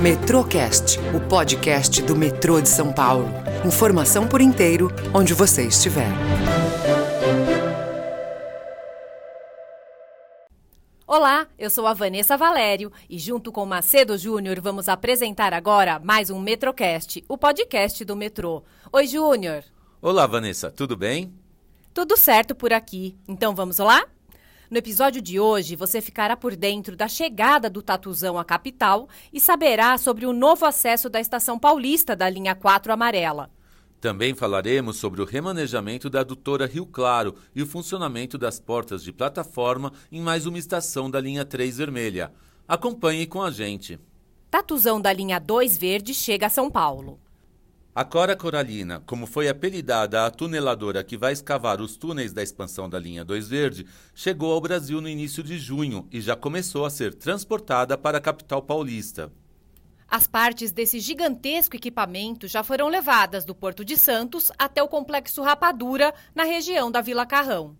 Metrocast, o podcast do metrô de São Paulo. Informação por inteiro, onde você estiver. Olá, eu sou a Vanessa Valério e junto com Macedo Júnior vamos apresentar agora mais um Metrocast, o podcast do metrô. Oi, Júnior. Olá, Vanessa, tudo bem? Tudo certo por aqui. Então vamos lá? No episódio de hoje, você ficará por dentro da chegada do Tatuzão à capital e saberá sobre o novo acesso da Estação Paulista da linha 4 amarela. Também falaremos sobre o remanejamento da adutora Rio Claro e o funcionamento das portas de plataforma em mais uma estação da linha 3 vermelha. Acompanhe com a gente. Tatuzão da linha 2 verde chega a São Paulo. A Cora Coralina, como foi apelidada a tuneladora que vai escavar os túneis da expansão da linha 2 Verde, chegou ao Brasil no início de junho e já começou a ser transportada para a capital paulista. As partes desse gigantesco equipamento já foram levadas do Porto de Santos até o Complexo Rapadura, na região da Vila Carrão.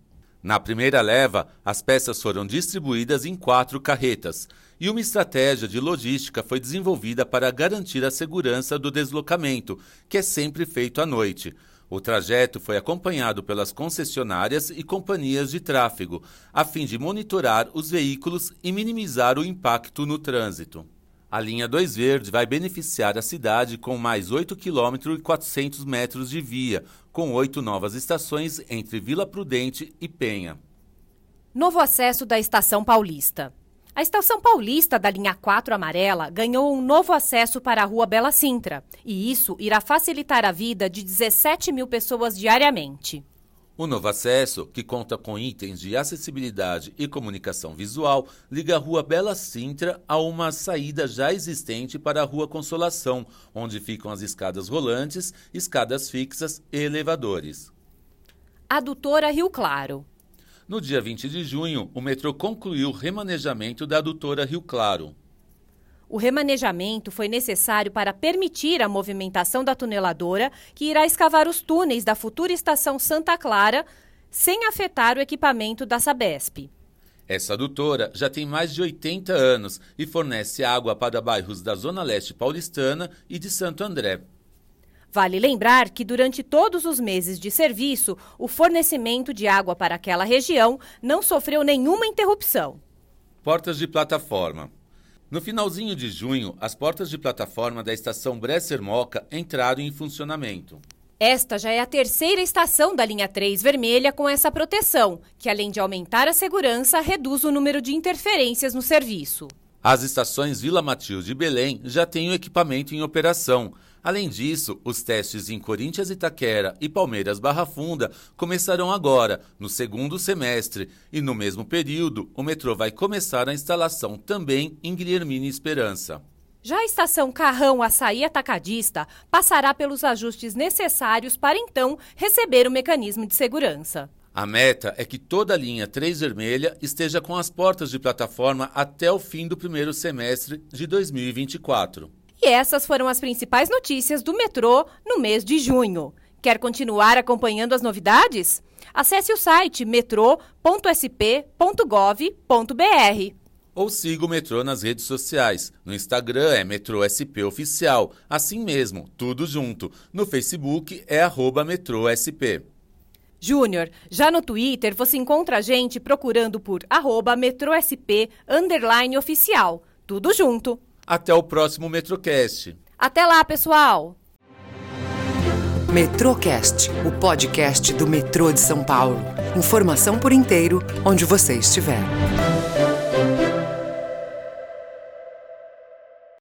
Na primeira leva, as peças foram distribuídas em quatro carretas e uma estratégia de logística foi desenvolvida para garantir a segurança do deslocamento, que é sempre feito à noite. O trajeto foi acompanhado pelas concessionárias e companhias de tráfego, a fim de monitorar os veículos e minimizar o impacto no trânsito. A linha 2 Verde vai beneficiar a cidade com mais 8 km e 400 metros de via, com oito novas estações entre Vila Prudente e Penha. Novo acesso da Estação Paulista. A Estação Paulista da linha 4 amarela ganhou um novo acesso para a Rua Bela Sintra, e isso irá facilitar a vida de 17 mil pessoas diariamente. O novo acesso, que conta com itens de acessibilidade e comunicação visual, liga a Rua Bela Sintra a uma saída já existente para a Rua Consolação, onde ficam as escadas rolantes, escadas fixas e elevadores. Adutora Rio Claro. No dia 20 de junho, o metrô concluiu o remanejamento da adutora Rio Claro. O remanejamento foi necessário para permitir a movimentação da tuneladora, que irá escavar os túneis da futura estação Santa Clara, sem afetar o equipamento da Sabesp. Essa adutora já tem mais de 80 anos e fornece água para bairros da Zona Leste paulistana e de Santo André. Vale lembrar que durante todos os meses de serviço, o fornecimento de água para aquela região não sofreu nenhuma interrupção. Portas de plataforma. No finalzinho de junho, as portas de plataforma da estação Bresser Moca entraram em funcionamento. Esta já é a terceira estação da linha 3 vermelha com essa proteção, que além de aumentar a segurança, reduz o número de interferências no serviço. As estações Vila Matilde e Belém já têm o equipamento em operação. Além disso, os testes em Corinthians Itaquera e Palmeiras Barra Funda começarão agora, no segundo semestre, e no mesmo período, o metrô vai começar a instalação também em Guilhermina Esperança. Já a estação Carrão Açaí Atacadista passará pelos ajustes necessários para então receber o mecanismo de segurança. A meta é que toda a linha 3 vermelha esteja com as portas de plataforma até o fim do primeiro semestre de 2024. E essas foram as principais notícias do metrô no mês de junho. Quer continuar acompanhando as novidades? Acesse o site metrô.sp.gov.br. Ou siga o metrô nas redes sociais. No Instagram é Metrô SP Oficial, assim mesmo, tudo junto. No Facebook é arroba Metrô SP. Júnior, já no Twitter você encontra a gente procurando por arroba metrosp underline oficial. Tudo junto. Até o próximo Metrocast. Até lá, pessoal! Metrocast, o podcast do metrô de São Paulo. Informação por inteiro, onde você estiver.